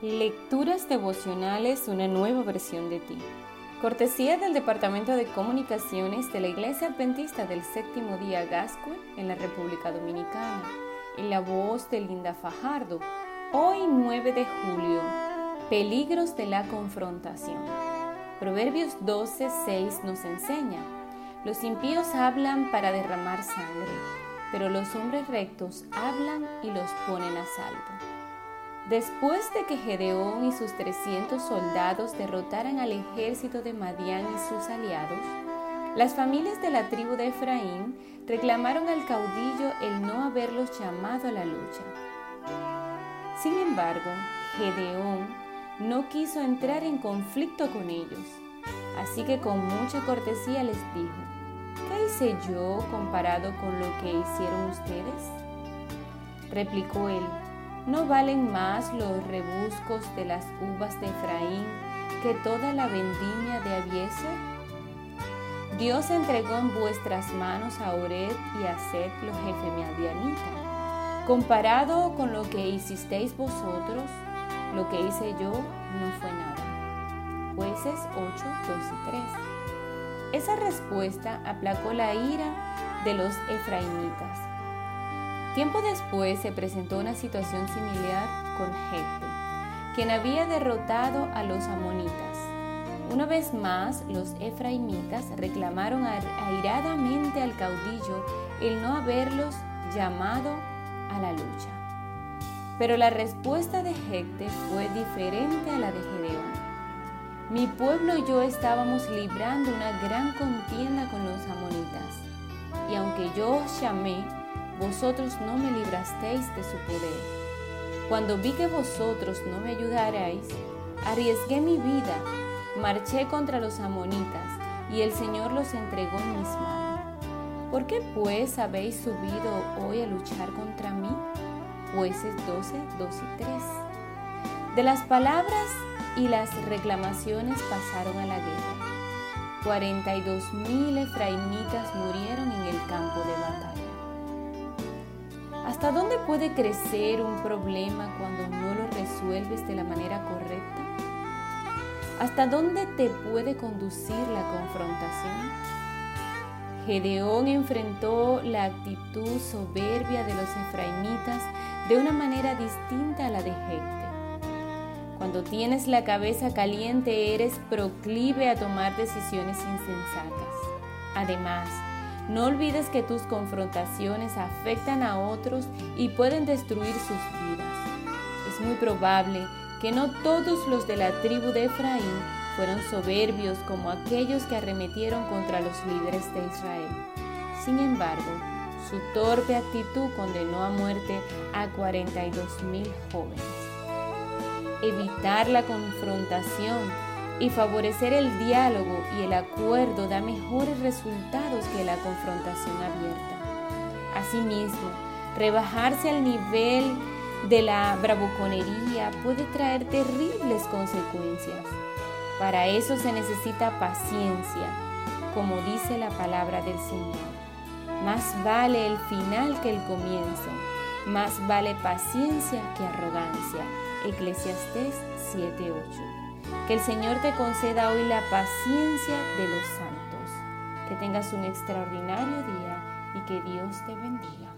Lecturas devocionales, una nueva versión de ti. Cortesía del Departamento de Comunicaciones de la Iglesia Adventista del Séptimo Día Gascue en la República Dominicana. En la voz de Linda Fajardo. Hoy 9 de julio. Peligros de la confrontación. Proverbios 12, 6 nos enseña. Los impíos hablan para derramar sangre, pero los hombres rectos hablan y los ponen a salvo. Después de que Gedeón y sus 300 soldados derrotaran al ejército de Madián y sus aliados, las familias de la tribu de Efraín reclamaron al caudillo el no haberlos llamado a la lucha. Sin embargo, Gedeón no quiso entrar en conflicto con ellos, así que con mucha cortesía les dijo, ¿qué hice yo comparado con lo que hicieron ustedes? Replicó él, ¿No valen más los rebuscos de las uvas de Efraín que toda la vendimia de Abiezer? Dios entregó en vuestras manos a Ored y a Seth, los jefes medianitas. Comparado con lo que hicisteis vosotros, lo que hice yo no fue nada. Jueces 8, 2 y 3. Esa respuesta aplacó la ira de los efraimitas Tiempo después se presentó una situación similar con Jefte, quien había derrotado a los amonitas. Una vez más, los efraimitas reclamaron airadamente al caudillo el no haberlos llamado a la lucha. Pero la respuesta de Jefte fue diferente a la de Gedeón. Mi pueblo y yo estábamos librando una gran contienda con los amonitas, y aunque yo os llamé, vosotros no me librasteis de su poder. Cuando vi que vosotros no me ayudarais, arriesgué mi vida, marché contra los amonitas, y el Señor los entregó en mis manos. ¿Por qué pues habéis subido hoy a luchar contra mí? Jueces 12, 2 y 3. De las palabras y las reclamaciones pasaron a la guerra. 42 mil efraimitas murieron en el campo de batalla. ¿Hasta dónde puede crecer un problema cuando no lo resuelves de la manera correcta? ¿Hasta dónde te puede conducir la confrontación? Gedeón enfrentó la actitud soberbia de los efraimitas de una manera distinta a la de Jecte. Cuando tienes la cabeza caliente eres proclive a tomar decisiones insensatas. Además, no olvides que tus confrontaciones afectan a otros y pueden destruir sus vidas. Es muy probable que no todos los de la tribu de Efraín fueron soberbios como aquellos que arremetieron contra los líderes de Israel. Sin embargo, su torpe actitud condenó a muerte a 42 mil jóvenes. Evitar la confrontación y favorecer el diálogo y el acuerdo da mejores resultados que la confrontación abierta. Asimismo, rebajarse al nivel de la bravuconería puede traer terribles consecuencias. Para eso se necesita paciencia, como dice la palabra del Señor. Más vale el final que el comienzo, más vale paciencia que arrogancia. Eclesiastés 7:8. Que el Señor te conceda hoy la paciencia de los santos. Que tengas un extraordinario día y que Dios te bendiga.